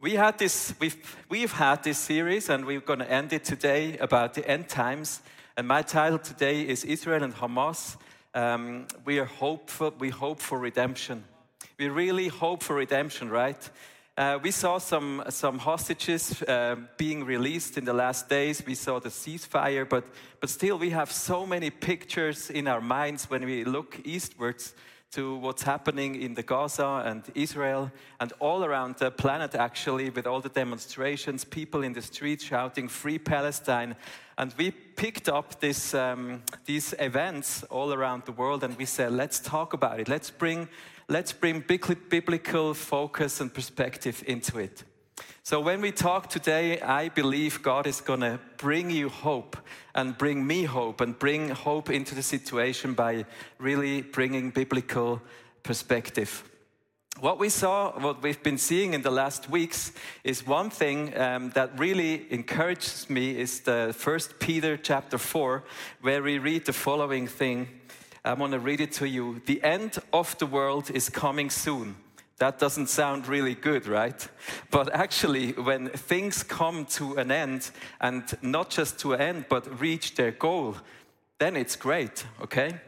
We had this, we've, we've had this series, and we're going to end it today about the end times. And my title today is Israel and Hamas. Um, we are hopeful, we hope for redemption. We really hope for redemption, right? Uh, we saw some, some hostages uh, being released in the last days. We saw the ceasefire, but, but still, we have so many pictures in our minds when we look eastwards to what's happening in the Gaza and Israel and all around the planet, actually, with all the demonstrations, people in the streets shouting, Free Palestine. And we picked up this, um, these events all around the world and we said, let's talk about it. Let's bring, let's bring biblical focus and perspective into it. So, when we talk today, I believe God is going to bring you hope and bring me hope and bring hope into the situation by really bringing biblical perspective. What we saw, what we've been seeing in the last weeks, is one thing um, that really encourages me is the First Peter chapter four, where we read the following thing. I want to read it to you. The end of the world is coming soon. That doesn't sound really good, right? But actually, when things come to an end, and not just to an end, but reach their goal, then it's great, okay?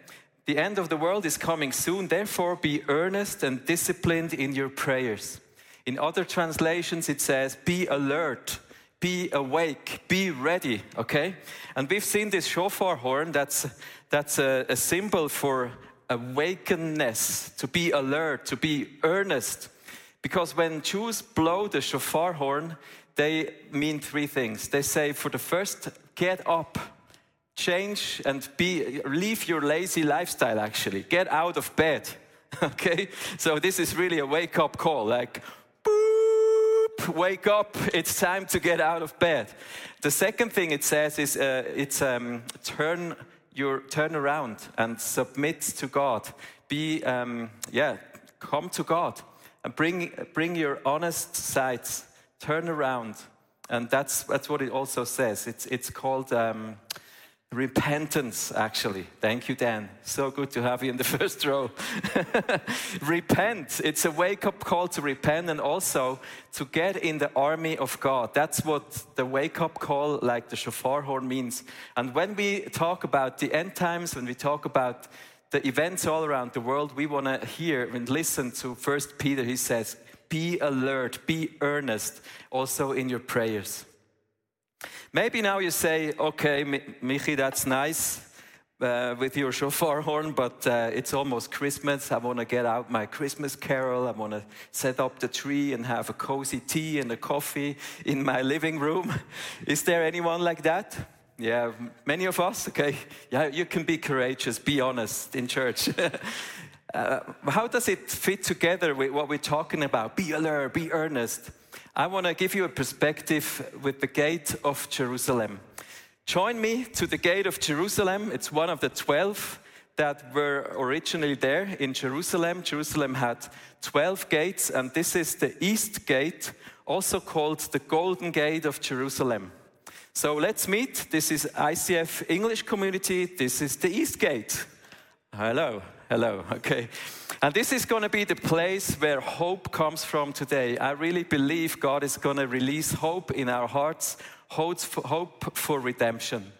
The end of the world is coming soon, therefore, be earnest and disciplined in your prayers. In other translations, it says, be alert, be awake, be ready, okay? And we've seen this shofar horn, that's, that's a, a symbol for awakeness, to be alert, to be earnest. Because when Jews blow the shofar horn, they mean three things. They say, for the first, get up, change and be, leave your lazy lifestyle actually. Get out of bed. okay? So this is really a wake up call. Like, boop, wake up. It's time to get out of bed. The second thing it says is uh, it's um, turn your turn around and submit to God. Be, um, yeah, come to God and bring, bring your honest sides, turn around. And that's, that's what it also says. It's, it's called um, repentance, actually. Thank you, Dan. So good to have you in the first row. repent. It's a wake up call to repent and also to get in the army of God. That's what the wake up call, like the shofar horn, means. And when we talk about the end times, when we talk about the events all around the world, we want to hear and listen to First Peter. He says, Be alert, be earnest also in your prayers. Maybe now you say, okay, Michi, that's nice uh, with your shofar horn, but uh, it's almost Christmas. I want to get out my Christmas carol. I want to set up the tree and have a cozy tea and a coffee in my living room. Is there anyone like that? Yeah, many of us? Okay. Yeah, you can be courageous, be honest in church. uh, how does it fit together with what we're talking about? Be alert, be earnest. I want to give you a perspective with the gate of Jerusalem. Join me to the gate of Jerusalem. It's one of the 12 that were originally there in Jerusalem. Jerusalem had 12 gates, and this is the east gate, also called the Golden Gate of Jerusalem. So let's meet. This is ICF English community. This is the east gate. Hello. Hello. Okay. And this is going to be the place where hope comes from today. I really believe God is going to release hope in our hearts, hope for redemption.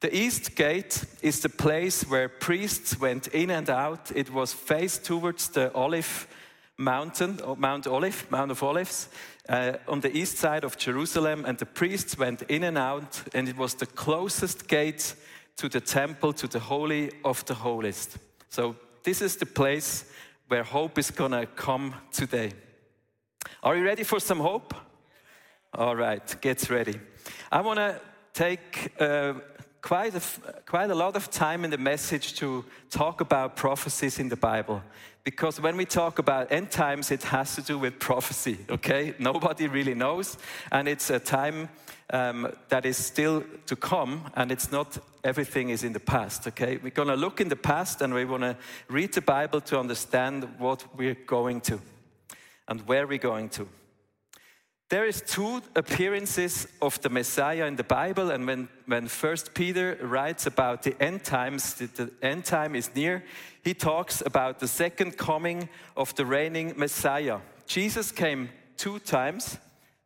The east gate is the place where priests went in and out. It was faced towards the Olive Mountain, Mount Olive, Mount of Olives, uh, on the east side of Jerusalem, and the priests went in and out, and it was the closest gate to the temple, to the Holy of the Holiest. So, this is the place where hope is to come today. Are you ready for some hope? All right, get ready. I want to take uh, quite, a, quite a lot of time in the message to talk about prophecies in the Bible. Because when we talk about end times, it has to do with prophecy, okay? Nobody really knows. And it's a time um, that is still to come, and it's not everything is in the past, okay? We're to look in the past and we want to read the Bible to understand what we're going to and where we're going to. There is two appearances of the Messiah in the Bible, and when, when First Peter writes about the end times, the, the end time is near, he talks about the second coming of the reigning Messiah. Jesus came two times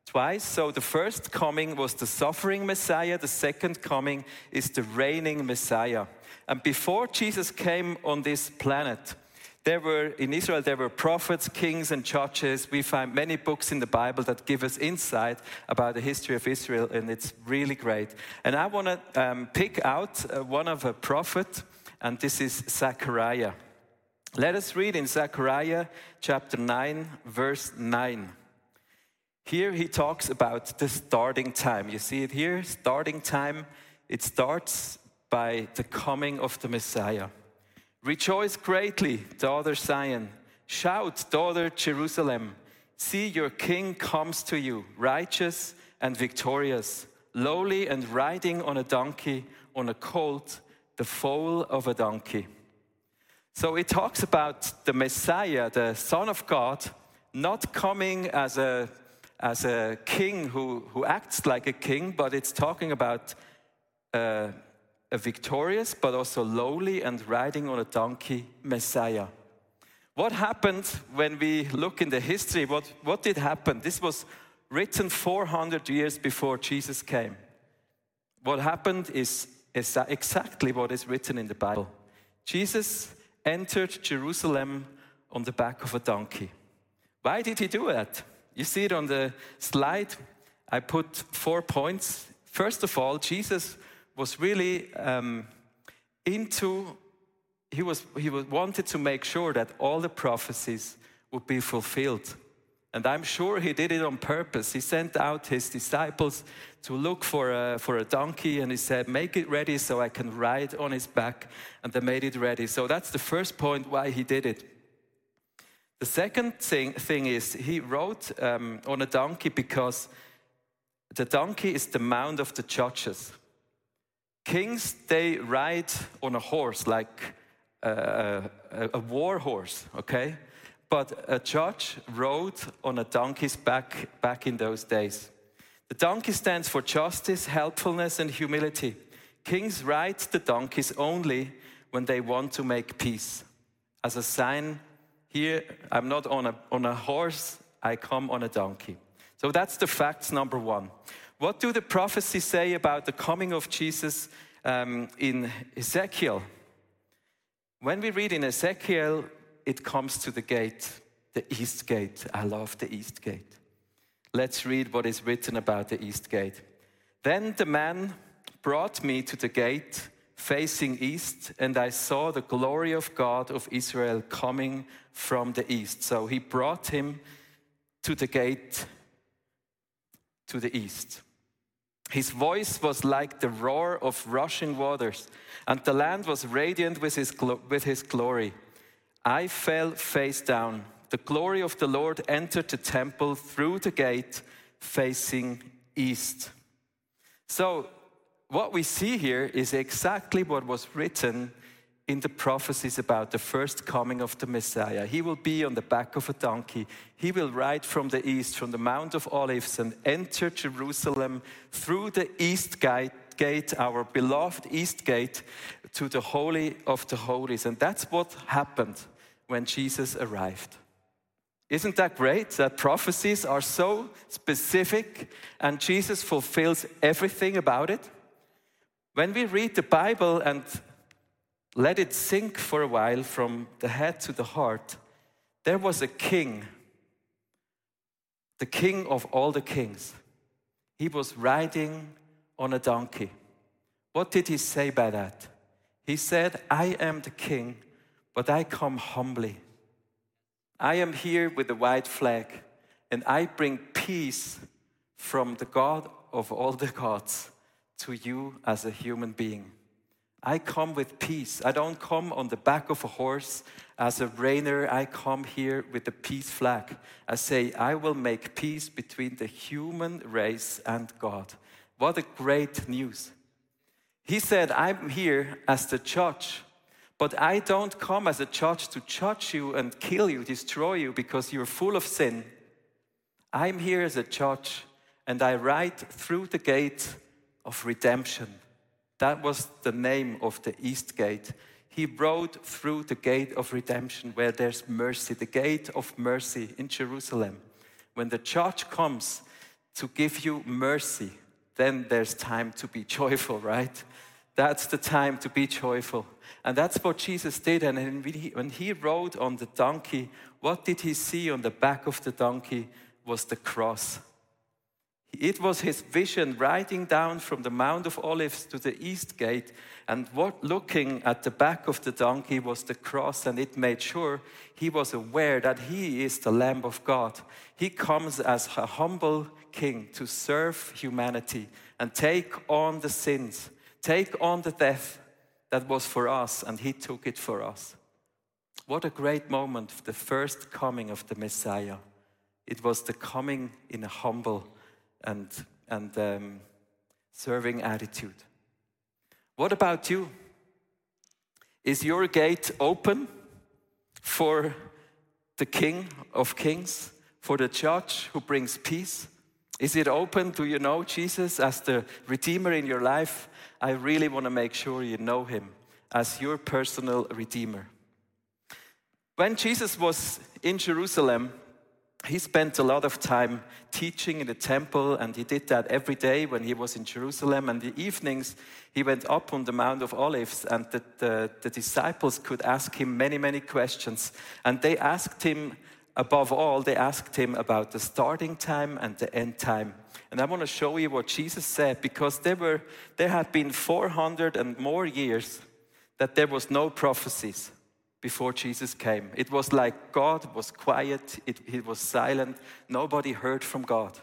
twice. So the first coming was the suffering Messiah, the second coming is the reigning Messiah. And before Jesus came on this planet, there were in Israel there were prophets, kings, and judges. We find many books in the Bible that give us insight about the history of Israel, and it's really great. And I want to um, pick out uh, one of a prophet, and this is Zechariah. Let us read in Zechariah chapter 9, verse 9. Here he talks about the starting time. You see it here, starting time. It starts by the coming of the Messiah. Rejoice greatly, daughter Zion. Shout, daughter Jerusalem. See, your king comes to you, righteous and victorious, lowly and riding on a donkey, on a colt, the foal of a donkey. So it talks about the Messiah, the Son of God, not coming as a, as a king who, who acts like a king, but it's talking about uh, a victorious but also lowly and riding on a donkey Messiah. What happened when we look in the history? What, what did happen? This was written 400 years before Jesus came. What happened is, is exactly what is written in the Bible. Jesus entered Jerusalem on the back of a donkey. Why did he do that? You see it on the slide. I put four points. First of all, Jesus was really um, into, he, was, he was, wanted to make sure that all the prophecies would be fulfilled. And I'm sure he did it on purpose. He sent out his disciples to look for a, for a donkey and he said, Make it ready so I can ride on his back. And they made it ready. So that's the first point why he did it. The second thing, thing is he rode um, on a donkey because the donkey is the mount of the judges. Kings, they ride on a horse like a, a, a war horse, okay? But a judge rode on a donkey's back back in those days. The donkey stands for justice, helpfulness, and humility. Kings ride the donkeys only when they want to make peace. As a sign, here I'm not on a, on a horse, I come on a donkey. So that's the facts number one. What do the prophecies say about the coming of Jesus um, in Ezekiel? When we read in Ezekiel, it comes to the gate, the east gate. I love the east gate. Let's read what is written about the east gate. Then the man brought me to the gate facing east, and I saw the glory of God of Israel coming from the east. So he brought him to the gate to the east. His voice was like the roar of rushing waters, and the land was radiant with his, with his glory. I fell face down. The glory of the Lord entered the temple through the gate facing east. So, what we see here is exactly what was written in the prophecies about the first coming of the Messiah. He will be on the back of a donkey. He will ride from the east, from the Mount of Olives, and enter Jerusalem through the east gate, our beloved east gate, to the Holy of the Holies. And that's what happened when Jesus arrived. Isn't that great that prophecies are so specific and Jesus fulfills everything about it? When we read the Bible and let it sink for a while from the head to the heart. There was a king, the king of all the kings. He was riding on a donkey. What did he say by that? He said, I am the king, but I come humbly. I am here with the white flag, and I bring peace from the God of all the gods to you as a human being. I come with peace. I don't come on the back of a horse as a reigner. I come here with the peace flag. I say, I will make peace between the human race and God. What a great news. He said, I'm here as the judge, but I don't come as a judge to judge you and kill you, destroy you because you're full of sin. I'm here as a judge and I ride through the gate of redemption that was the name of the East Gate. He rode through the gate of redemption where there's mercy, the gate of mercy in Jerusalem. When the judge comes, to give you mercy, then there's time to be joyful, right? That's the time to be joyful. And that's what Jesus did. And when he rode on the donkey, what did he see on the back of the donkey? Was the cross. It was his vision riding down from the Mount of Olives to the east gate, and what looking at the back of the donkey was the cross, and it made sure he was aware that he is the Lamb of God. He comes as a humble king to serve humanity and take on the sins, take on the death that was for us, and he took it for us. What a great moment, the first coming of the Messiah. It was the coming in a humble and, and um, serving attitude. What about you? Is your gate open for the King of Kings, for the judge who brings peace? Is it open? Do you know Jesus as the Redeemer in your life? I really want to make sure you know him as your personal Redeemer. When Jesus was in Jerusalem, he spent a lot of time teaching in the temple, and he did that every day when he was in Jerusalem. And the evenings, he went up on the Mount of Olives, and the, the, the disciples could ask him many, many questions. And they asked him, above all, they asked him about the starting time and the end time. And I want to show you what Jesus said, because there, were, there had been 400 and more years that there was no prophecies before Jesus came. It was like God was quiet, it, he was silent, nobody heard from God.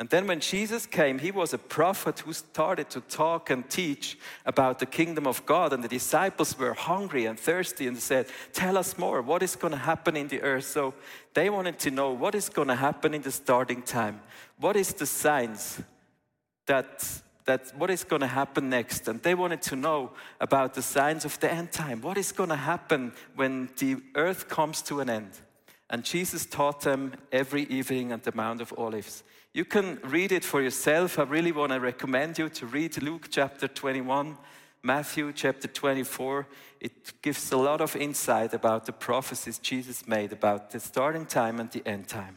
And then when Jesus came, he was a prophet who started to talk and teach about the kingdom of God. And the disciples were hungry and thirsty and said, Tell us more. What is going to happen in the earth? So they wanted to know what is going to happen in the starting time. What is the signs that that what is going to happen next. And they wanted to know about the signs of the end time. What is going to happen when the earth comes to an end? And Jesus taught them every evening at the Mount of Olives. You can read it for yourself. I really want to recommend you to read Luke chapter 21, Matthew chapter 24. It gives a lot of insight about the prophecies Jesus made about the starting time and the end time.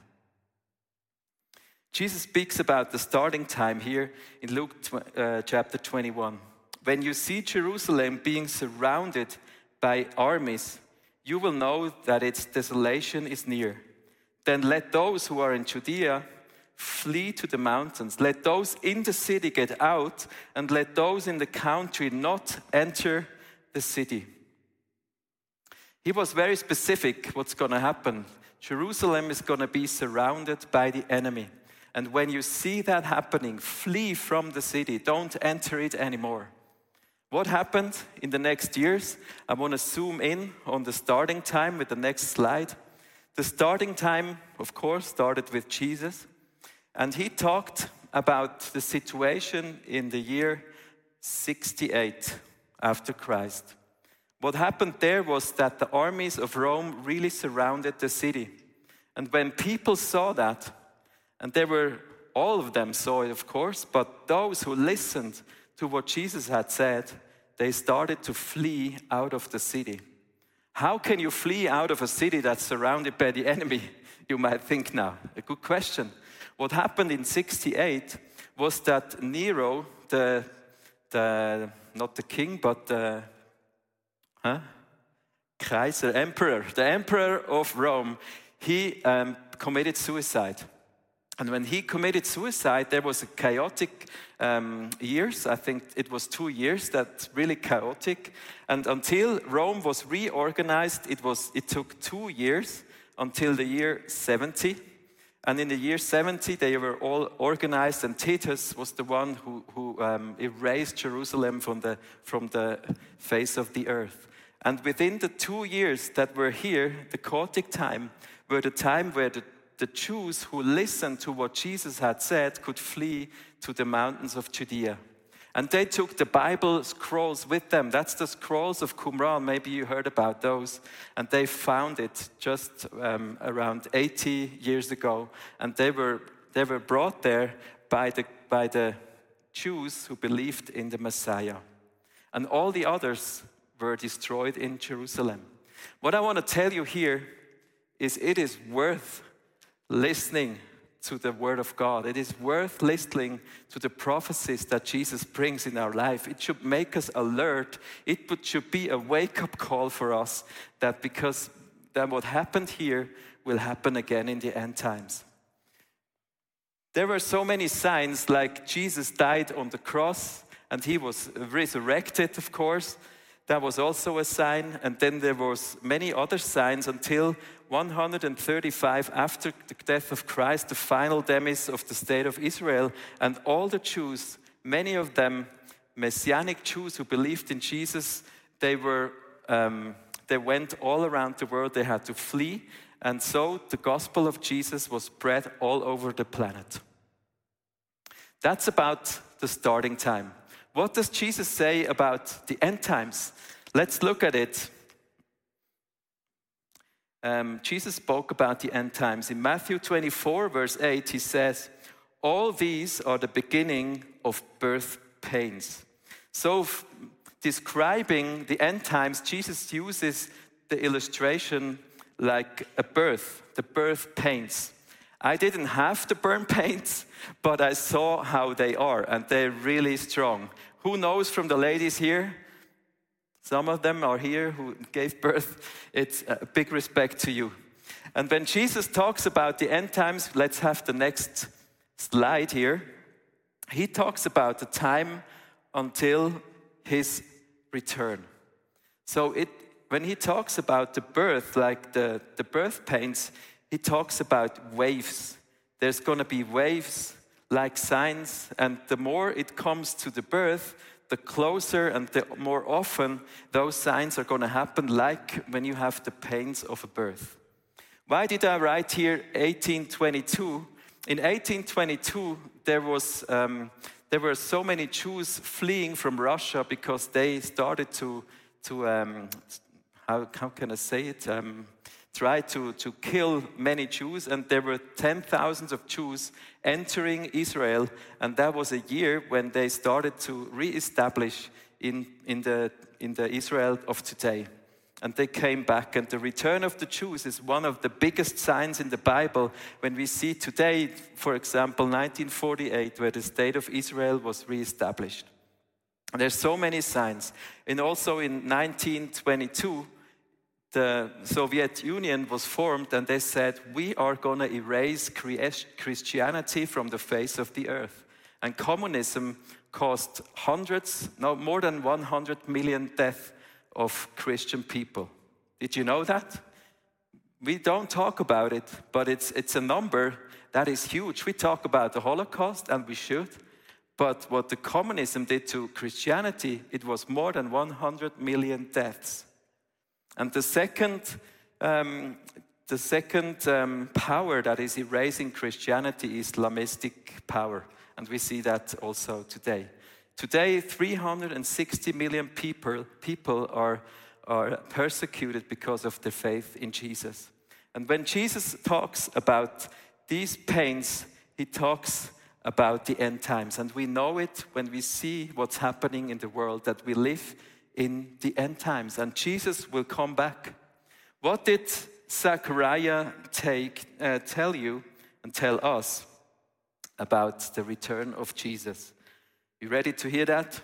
Jesus speaks about the starting time here in Luke uh, chapter 21. When you see Jerusalem being surrounded by armies, you will know that its desolation is near. Then let those who are in Judea flee to the mountains. Let those in the city get out, and let those in the country not enter the city. He was very specific what's going to happen. Jerusalem is going to be surrounded by the enemy. And when you see that happening, flee from the city. Don't enter it anymore. What happened in the next years? I want to zoom in on the starting time with the next slide. The starting time, of course, started with Jesus. And he talked about the situation in the year 68 after Christ. What happened there was that the armies of Rome really surrounded the city. And when people saw that, and they were, all of them saw it, of course, but those who listened to what Jesus had said, they started to flee out of the city. How can you flee out of a city that's surrounded by the enemy? You might think now. A good question. What happened in 68 was that Nero, the, the not the king, but the huh? Kaiser, emperor, the emperor of Rome, he um, committed suicide. And when he committed suicide, there was a chaotic um, years. I think it was two years that really chaotic. And until Rome was reorganized, it was it took two years until the year 70. And in the year 70, they were all organized, and Titus was the one who, who um, erased Jerusalem from the, from the face of the earth. And within the two years that were here, the chaotic time, were the time where the the Jews who listened to what Jesus had said could flee to the mountains of Judea. And they took the Bible scrolls with them. That's the scrolls of Qumran. Maybe you heard about those. And they found it just um, around 80 years ago. And they were, they were brought there by the, by the Jews who believed in the Messiah. And all the others were destroyed in Jerusalem. What I want to tell you here is it is worth listening to the Word of God. It is worth listening to the prophecies that Jesus brings in our life. It should make us alert. It should be a wake up call for us that because that what happened here will happen again in the end times. There were so many signs, like Jesus died on the cross and he was resurrected, of course. That was also a sign. And then there was many other signs until 135 after the death of Christ, the final demise of the state of Israel. And all the Jews, many of them Messianic Jews who believed in Jesus, they were um, they went all around the world. They had to flee, and so the gospel of Jesus was spread all over the planet. That's about the starting time. What does Jesus say about the end times? Let's look at it. Um, Jesus spoke about the end times. In Matthew 24, verse 8, he says, All these are the beginning of birth pains. So, describing the end times, Jesus uses the illustration like a birth, the birth pains. I didn't have the burn pains, but I saw how they are, and they're really strong. Who knows from the ladies here? Some of them are here who gave birth. It's a big respect to you. And when Jesus talks about the end times, let's have the next slide here. He talks about the time until his return. So it, when he talks about the birth, like the, the birth pains, he talks about waves. There's going to be waves like signs, and the more it comes to the birth, the closer and the more often those signs are going to happen, like when you have the pains of a birth. Why did I write here 1822? In 1822, there was um, there were so many Jews fleeing from Russia because they started to to um, how, how can I say it? Um, tried to, to kill many Jews, and there were 10,000 of Jews entering Israel, and that was a year when they started to re-establish in, in, the, in the Israel of today. And they came back, and the return of the Jews is one of the biggest signs in the Bible when we see today, for example, 1948, where the state of Israel was re-established. There's so many signs. And also in 1922, the Soviet Union was formed and they said, we are going to erase Christianity from the face of the earth. And communism caused hundreds, no, more than 100 million deaths of Christian people. Did you know that? We don't talk about it, but it's, it's a number that is huge. We talk about the Holocaust, and we should. But what the communism did to Christianity, it was more than 100 million deaths. And the second, um, the second um, power that is erasing Christianity is Islamistic power. And we see that also today. Today, 360 million people, people are, are persecuted because of their faith in Jesus. And when Jesus talks about these pains, he talks about the end times. And we know it when we see what's happening in the world, that we live in the end times and Jesus will come back. What did Zechariah take, uh, tell you and tell us about the return of Jesus? You ready to hear that?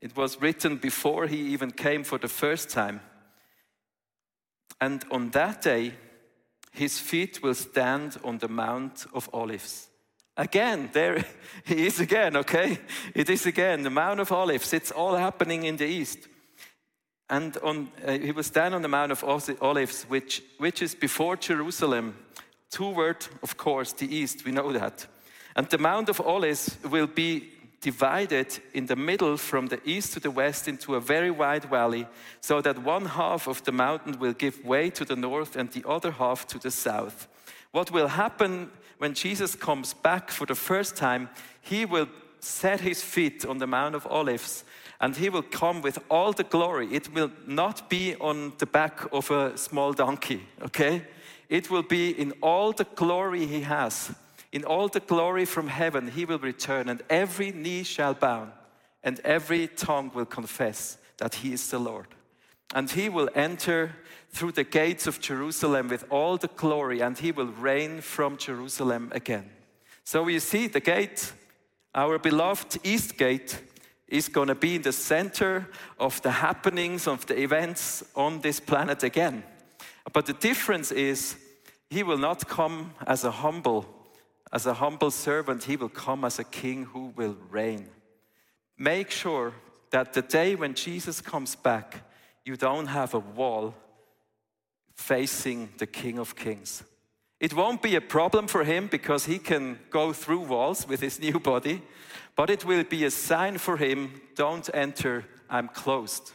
It was written before he even came for the first time. And on that day, his feet will stand on the Mount of Olives. Again, there he is again, okay? It is again the Mount of Olives. It's all happening in the east. And on, uh, he will stand on the Mount of Olives, which, which is before Jerusalem, toward, of course, the east. We know that. And the Mount of Olives will be divided in the middle from the east to the west into a very wide valley, so that one half of the mountain will give way to the north and the other half to the south. What will happen when Jesus comes back for the first time, he will set his feet on the Mount of Olives and he will come with all the glory. It will not be on the back of a small donkey, okay? It will be in all the glory he has. In all the glory from heaven, he will return, and every knee shall bow, and every tongue will confess that he is the Lord. and he will enter through the gates of Jerusalem with all the glory, and he will reign from Jerusalem again. So you see, the gate, our beloved East Gate, is going to be in the center of the happenings, of the events on this planet again. But the difference is, he will not come as a humble, as a humble servant. He will come as a king who will reign. Make sure that the day when Jesus comes back, you don't have a wall facing the King of Kings. It won't be a problem for him because he can go through walls with his new body, but it will be a sign for him don't enter, I'm closed.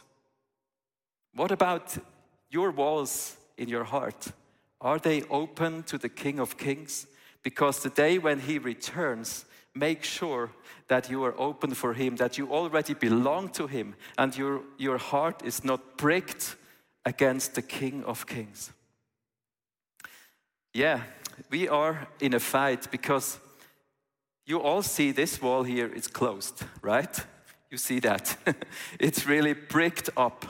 What about your walls in your heart? Are they open to the King of Kings? Because the day when he returns, make sure that you are open for him, that you already belong to him, and your, your heart is not pricked against the King of Kings. Yeah, we are in a fight because you all see this wall here is closed, right? You see that. it's really bricked up.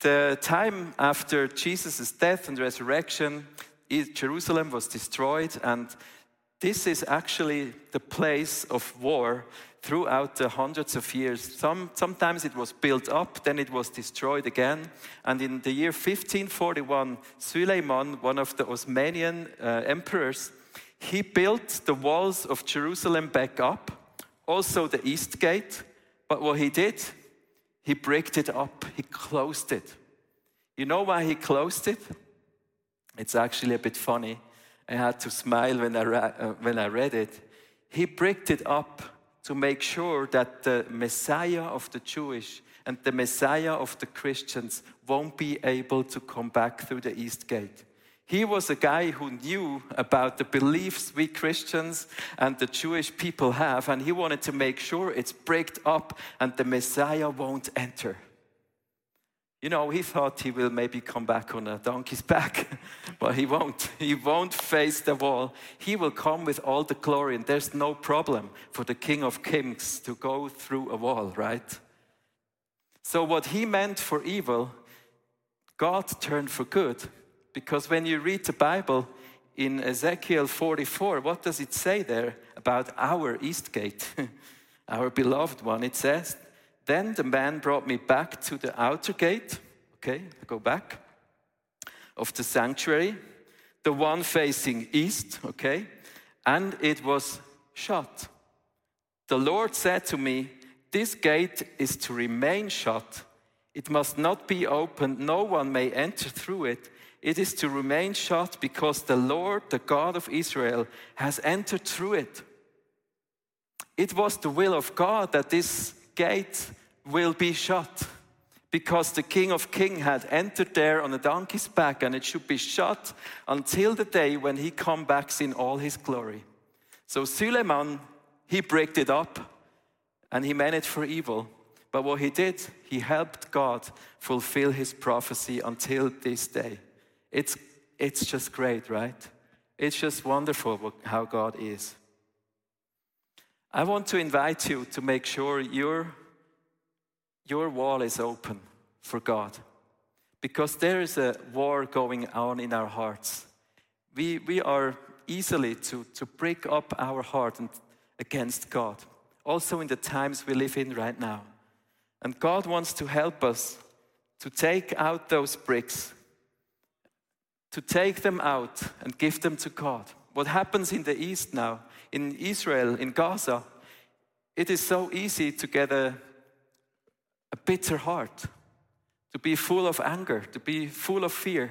The time after Jesus' death and resurrection, Jerusalem was destroyed, and this is actually the place of war throughout the hundreds of years. Some, sometimes it was built up, then it was destroyed again. And in the year 1541, Suleiman, one of the Osmanian uh, emperors, he built the walls of Jerusalem back up, also the east gate. But what he did, he bricked it up, he closed it. You know why he closed it? It's actually a bit funny. I had to smile when I, uh, when I read it. He bricked it up to make sure that the Messiah of the Jewish and the Messiah of the Christians won't be able to come back through the East Gate. He was a guy who knew about the beliefs we Christians and the Jewish people have, and he wanted to make sure it's bricked up and the Messiah won't enter. You know, he thought he will maybe come back on a donkey's back, but he won't. He won't face the wall. He will come with all the glory, and there's no problem for the King of Kings to go through a wall, right? So, what he meant for evil, God turned for good. Because when you read the Bible in Ezekiel 44, what does it say there about our East Gate, our beloved one? It says, then the man brought me back to the outer gate. Okay, I go back. Of the sanctuary, the one facing east. Okay, and it was shut. The Lord said to me, This gate is to remain shut. It must not be opened. No one may enter through it. It is to remain shut because the Lord, the God of Israel, has entered through it. It was the will of God that this gate will be shut because the King of Kings had entered there on a donkey's back and it should be shut until the day when he come back in all his glory. So Suleiman, he bricked it up and he meant it for evil. But what he did, he helped God fulfill his prophecy until this day. It's, it's just great, right? It's just wonderful how God is. I want to invite you to make sure your, your wall is open for God because there is a war going on in our hearts. We, we are easily to, to break up our heart and, against God, also in the times we live in right now. And God wants to help us to take out those bricks, to take them out and give them to God what happens in the East now, in Israel, in Gaza, it is so easy to get a, a bitter heart, to be full of anger, to be full of fear,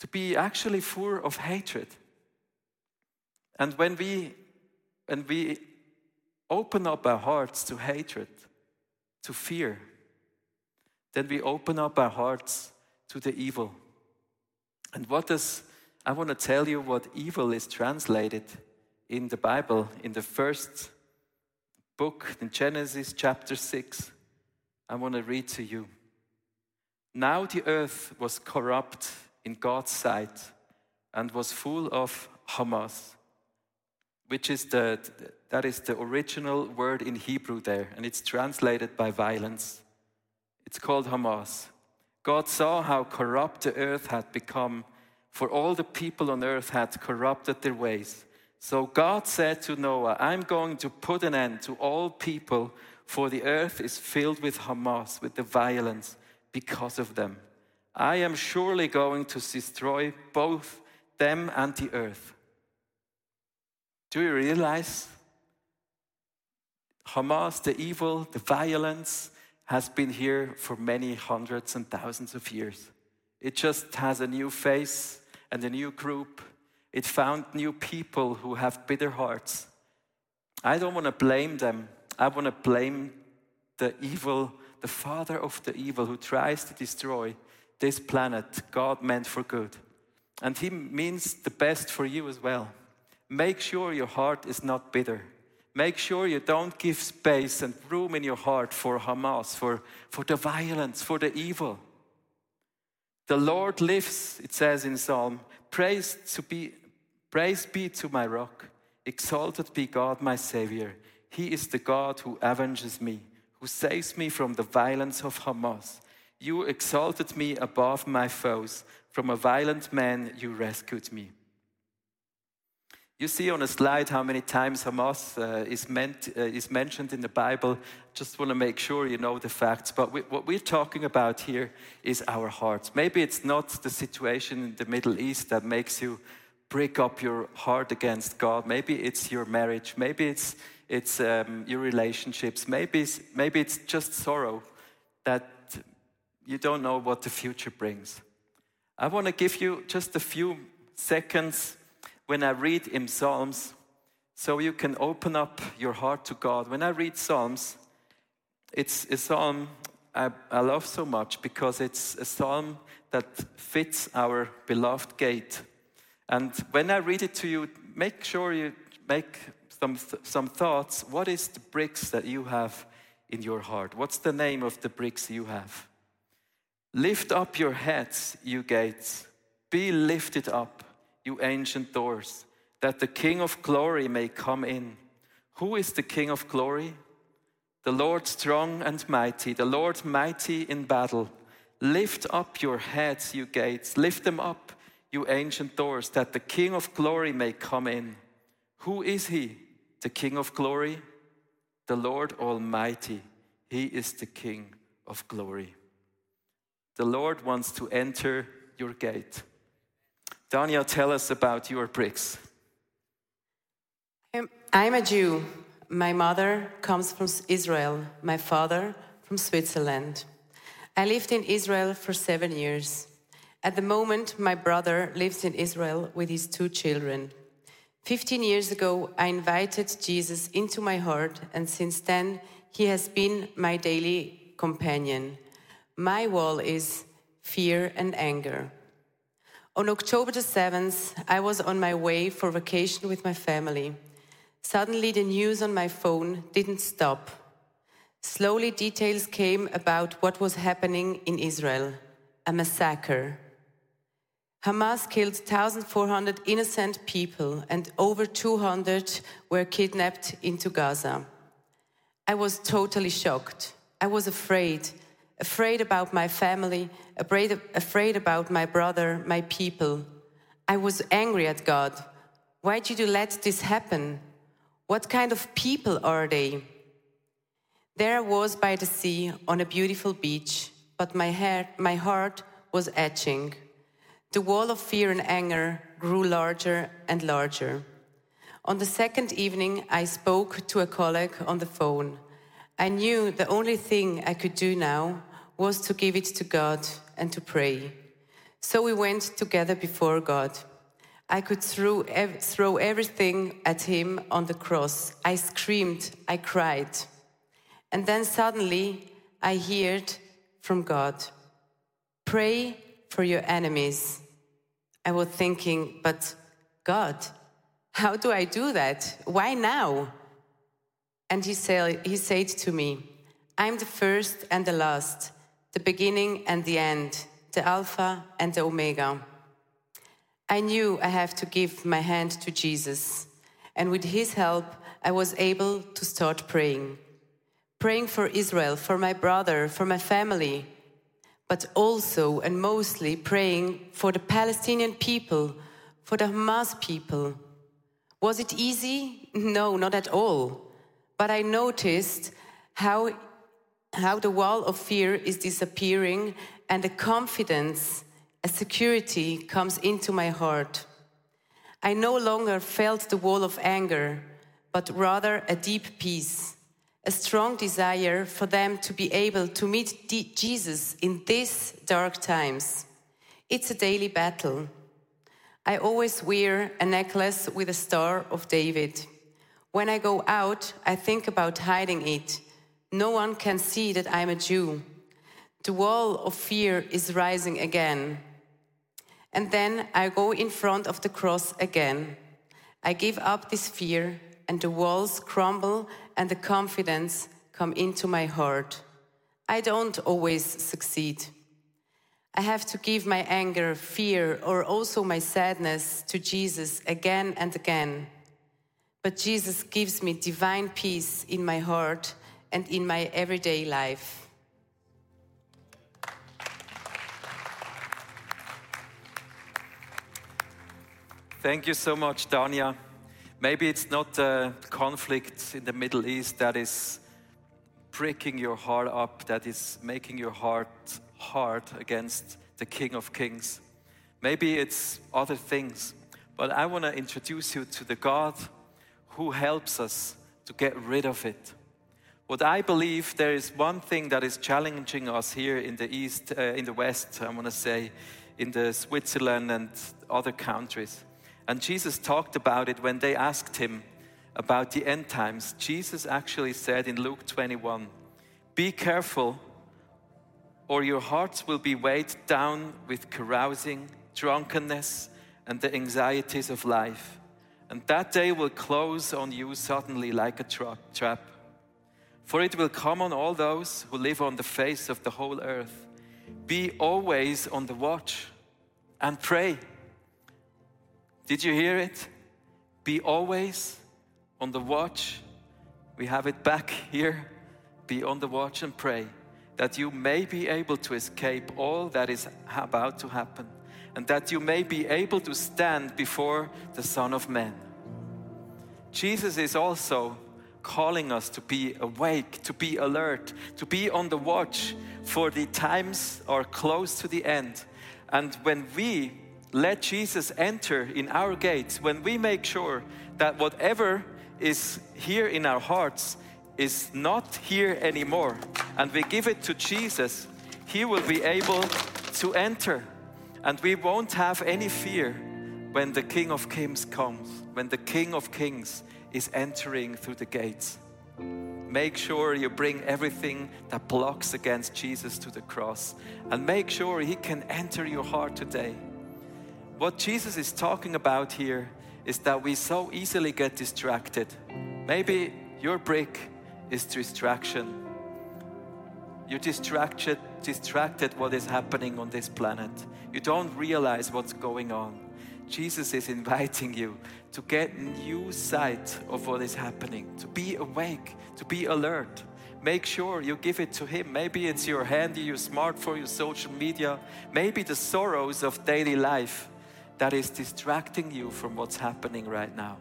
to be actually full of hatred. And when we, when we open up our hearts to hatred, to fear, then we open up our hearts to the evil. And what does I want to tell you what evil is translated in the Bible in the first book in Genesis chapter 6. I want to read to you. Now the earth was corrupt in God's sight and was full of Hamas, which is the that is the original word in Hebrew there, and it's translated by violence. It's called Hamas. God saw how corrupt the earth had become, for all the people on earth had corrupted their ways. So God said to Noah, I'm going to put an end to all people, for the earth is filled with Hamas, with the violence because of them. I am surely going to destroy both them and the earth. Do you realize? Hamas, the evil, the violence, has been here for many hundreds and thousands of years. It just has a new face and a new group. It found new people who have bitter hearts. I don't want to blame them. I want to blame the evil, the father of the evil who tries to destroy this planet God meant for good. And he means the best for you as well. Make sure your heart is not bitter. Make sure you don't give space and room in your heart for Hamas, for, for the violence, for the evil. The Lord lives, it says in Psalm, praise, to be, praise be to my rock, exalted be God my Savior. He is the God who avenges me, who saves me from the violence of Hamas. You exalted me above my foes. From a violent man, you rescued me. You see on a slide how many times Hamas uh, is, meant, uh, is mentioned in the Bible. Just want to make sure you know the facts. But we, what we're talking about here is our hearts. Maybe it's not the situation in the Middle East that makes you break up your heart against God. Maybe it's your marriage. Maybe it's, it's um, your relationships. Maybe it's, maybe it's just sorrow that you don't know what the future brings. I want to give you just a few seconds when I read in Psalms so you can open up your heart to God. When I read Psalms, it's a psalm I, I love so much because it's a psalm that fits our beloved gate. And when I read it to you, make sure you make some, some thoughts. What is the bricks that you have in your heart? What's the name of the bricks you have? Lift up your heads, you gates. Be lifted up, you ancient doors, that the King of glory may come in. Who is the King of glory? The Lord strong and mighty, the Lord mighty in battle. Lift up your heads, you gates. Lift them up, you ancient doors, that the King of glory may come in. Who is he? The King of glory? The Lord Almighty. He is the King of glory. The Lord wants to enter your gate. Daniel, tell us about your bricks. I'm a Jew. My mother comes from Israel, my father from Switzerland. I lived in Israel for seven years. At the moment, my brother lives in Israel with his two children. Fifteen years ago, I invited Jesus into my heart, and since then, he has been my daily companion. My wall is fear and anger. On October the 7th, I was on my way for vacation with my family. Suddenly, the news on my phone didn't stop. Slowly, details came about what was happening in Israel a massacre. Hamas killed 1,400 innocent people, and over 200 were kidnapped into Gaza. I was totally shocked. I was afraid afraid about my family, afraid, afraid about my brother, my people. I was angry at God. Why did you let this happen? What kind of people are they? There I was by the sea on a beautiful beach, but my, hair, my heart was etching. The wall of fear and anger grew larger and larger. On the second evening, I spoke to a colleague on the phone. I knew the only thing I could do now was to give it to God and to pray. So we went together before God. I could throw, ev throw everything at Him on the cross. I screamed, I cried. And then suddenly I heard from God Pray for your enemies. I was thinking, but God, how do I do that? Why now? And he said, he said to me, I'm the first and the last the beginning and the end, the Alpha and the Omega. I knew I have to give my hand to Jesus, and with his help, I was able to start praying. Praying for Israel, for my brother, for my family. but also and mostly praying for the Palestinian people, for the Hamas people. Was it easy? No, not at all. But I noticed how, how the wall of fear is disappearing and a confidence, a security comes into my heart. I no longer felt the wall of anger, but rather a deep peace, a strong desire for them to be able to meet Jesus in these dark times. It's a daily battle. I always wear a necklace with a star of David. When I go out, I think about hiding it. No one can see that I'm a Jew. The wall of fear is rising again. And then I go in front of the cross again. I give up this fear, and the walls crumble, and the confidence come into my heart. I don't always succeed. I have to give my anger, fear, or also my sadness to Jesus again and again. But Jesus gives me divine peace in my heart and in my everyday life. Thank you so much, Dania. Maybe it's not the conflict in the Middle East that is breaking your heart up, that is making your heart hard against the King of Kings. Maybe it's other things, but I want to introduce you to the God who helps us to get rid of it. What I believe there is one thing that is challenging us here in the East, uh, in the West, I want to say, in the Switzerland and other countries. And Jesus talked about it when they asked him about the end times. Jesus actually said in Luke 21 Be careful, or your hearts will be weighed down with carousing, drunkenness, and the anxieties of life. And that day will close on you suddenly like a tra- trap. For it will come on all those who live on the face of the whole earth. Be always on the watch and pray. Did you hear it? Be always on the watch. We have it back here. Be on the watch and pray that you may be able to escape all that is about to happen and that you may be able to stand before the Son of Man. Jesus is also calling us to be awake, to be alert, to be on the watch, for the times are close to the end. And when we let Jesus enter in our gates, when we make sure that whatever is here in our hearts is not here anymore, and we give it to Jesus, He will be able to enter. And we won't have any fear when the King of Kings comes, when the King of Kings is entering through the gates. Make sure you bring everything that blocks against Jesus to the cross and make sure He can enter your heart today what Jesus is talking about here is that we so easily get distracted. Maybe your brick is distraction. You're distracted, distracted what is happening on this planet. You don't realize what's going on. Jesus is inviting you to get new sight of what is happening, to be awake, to be alert. Make sure you give it to Him. Maybe it's your handy, your smartphone, your social media, maybe the sorrows of daily life that is distracting you from what's happening right now.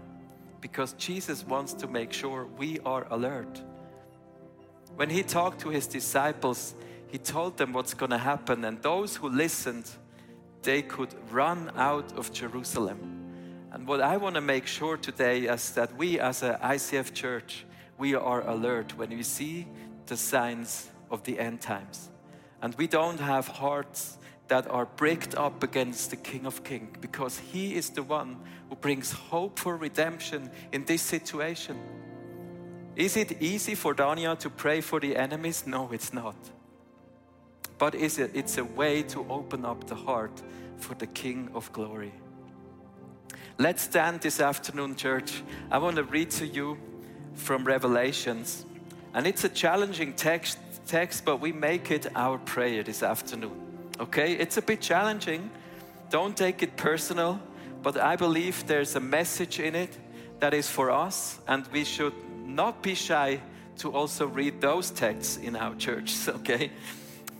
Because Jesus wants to make sure we are alert. When he talked to his disciples, he told them what's going to happen, and those who listened, they could run out of Jerusalem. And what I want to make sure today is that we, as an ICF church, we are alert when we see the signs of the end times. And we don't have hearts that are bricked up against the King of Kings because he is the one who brings hope for redemption in this situation. Is it easy for Dania to pray for the enemies? No, it's not. But is it, it's a way to open up the heart for the King of Glory. Let's stand this afternoon, church. I want to read to you from Revelations. And it's a challenging text, text, but we make it our prayer this afternoon. Okay, it's a bit challenging. Don't take it personal, but I believe there's a message in it that is for us, and we should not be shy to also read those texts in our churches. okay?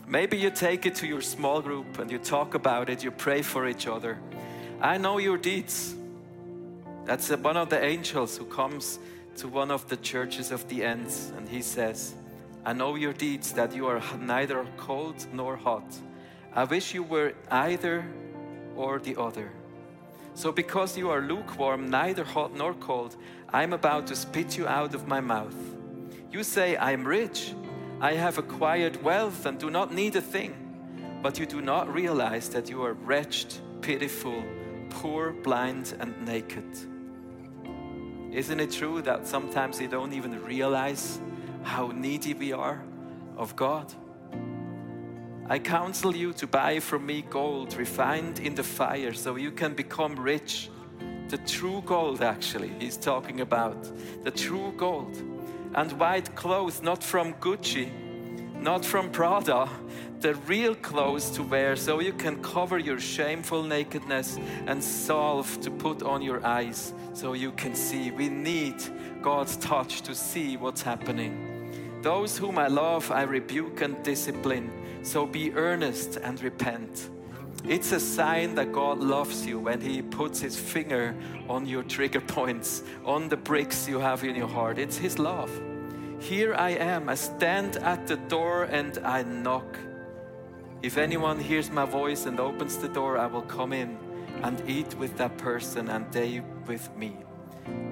Maybe you take it to your small group and you talk about it, you pray for each other. I know your deeds. That's one of the angels who comes to one of the churches of the ends and he says, I know your deeds, that you are neither cold nor hot. I wish you were either or the other. So, because you are lukewarm, neither hot nor cold, I am about to spit you out of my mouth. You say, I am rich, I have acquired wealth and do not need a thing, but you do not realize that you are wretched, pitiful, poor, blind, and naked. Isn't it true that sometimes we don't even realize how needy we are of God? I counsel you to buy from me gold refined in the fire so you can become rich. The true gold, actually, he's talking about. The true gold. And white clothes, not from Gucci, not from Prada, the real clothes to wear so you can cover your shameful nakedness and salve to put on your eyes so you can see. We need God's touch to see what's happening. Those whom I love, I rebuke and discipline. So be earnest and repent. It's a sign that God loves you when He puts His finger on your trigger points, on the bricks you have in your heart. It's His love. Here I am. I stand at the door and I knock. If anyone hears my voice and opens the door, I will come in and eat with that person and they with me.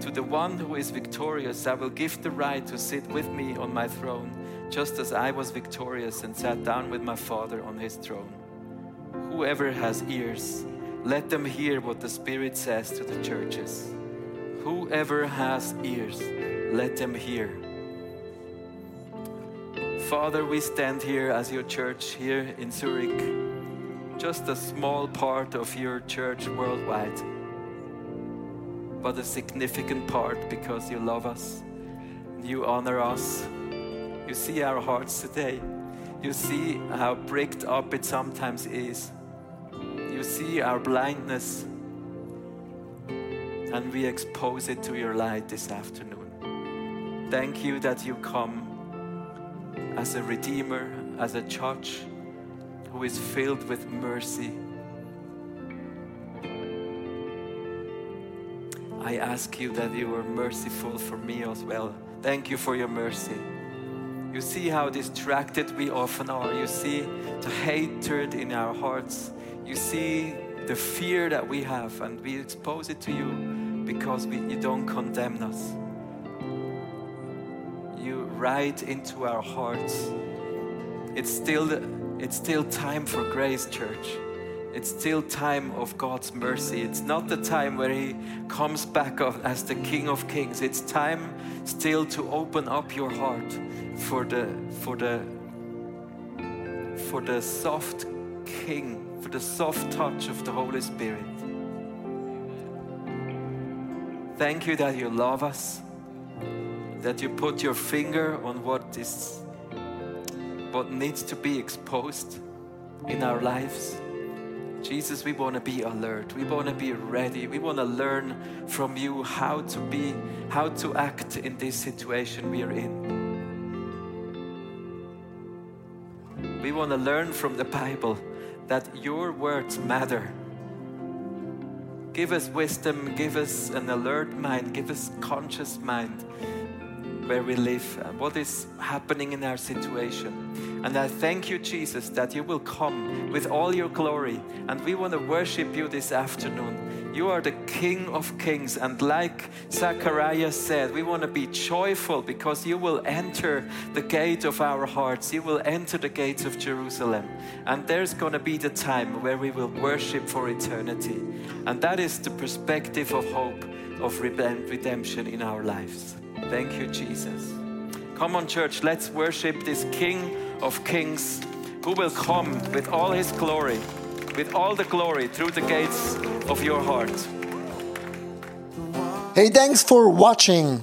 To the one who is victorious, I will give the right to sit with me on my throne just as I was victorious and sat down with my Father on his throne. Whoever has ears, let them hear what the Spirit says to the churches. Whoever has ears, let them hear. Father, we stand here as your church here in Zurich, just a small part of your church worldwide, but a significant part because you love us, you honor us, you see our hearts today. You see how bricked up it sometimes is. You see our blindness. And we expose it to your light this afternoon. Thank you that you come as a redeemer, as a judge who is filled with mercy. I ask you that you are merciful for me as well. Thank you for your mercy. You see how distracted we often are. You see the hatred in our hearts. You see the fear that we have, and we expose it to you because we, you don't condemn us. You write into our hearts. It's still, it's still time for grace, church. It's still time of God's mercy. It's not the time where He comes back as the King of Kings. It's time still to open up your heart for the for the for the soft king for the soft touch of the holy spirit thank you that you love us that you put your finger on what is what needs to be exposed in our lives Jesus, we want to be alert. We want to be ready. We want to learn from you how to be, how to act in this situation we are in. We want to learn from the Bible that your words matter. Give us wisdom, give us an alert mind, give us conscious mind where we live and what is happening in our situation. And I thank you, Jesus, that you will come with all your glory. And we want to worship you this afternoon. You are the King of Kings. And like Zachariah said, we want to be joyful because you will enter the gate of our hearts. You will enter the gates of Jerusalem. And there's going to be the time where we will worship for eternity. And that is the perspective of hope of redemption in our lives. Thank you, Jesus. Come on, church, let's worship this King of Kings who will come with all his glory, with all the glory through the gates of your heart. Hey, thanks for watching.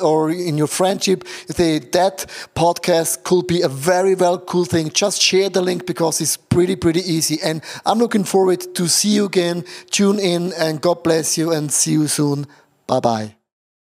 or in your friendship. Say that podcast could be a very well cool thing. Just share the link because it's pretty pretty easy. And I'm looking forward to see you again. Tune in and God bless you and see you soon. Bye bye.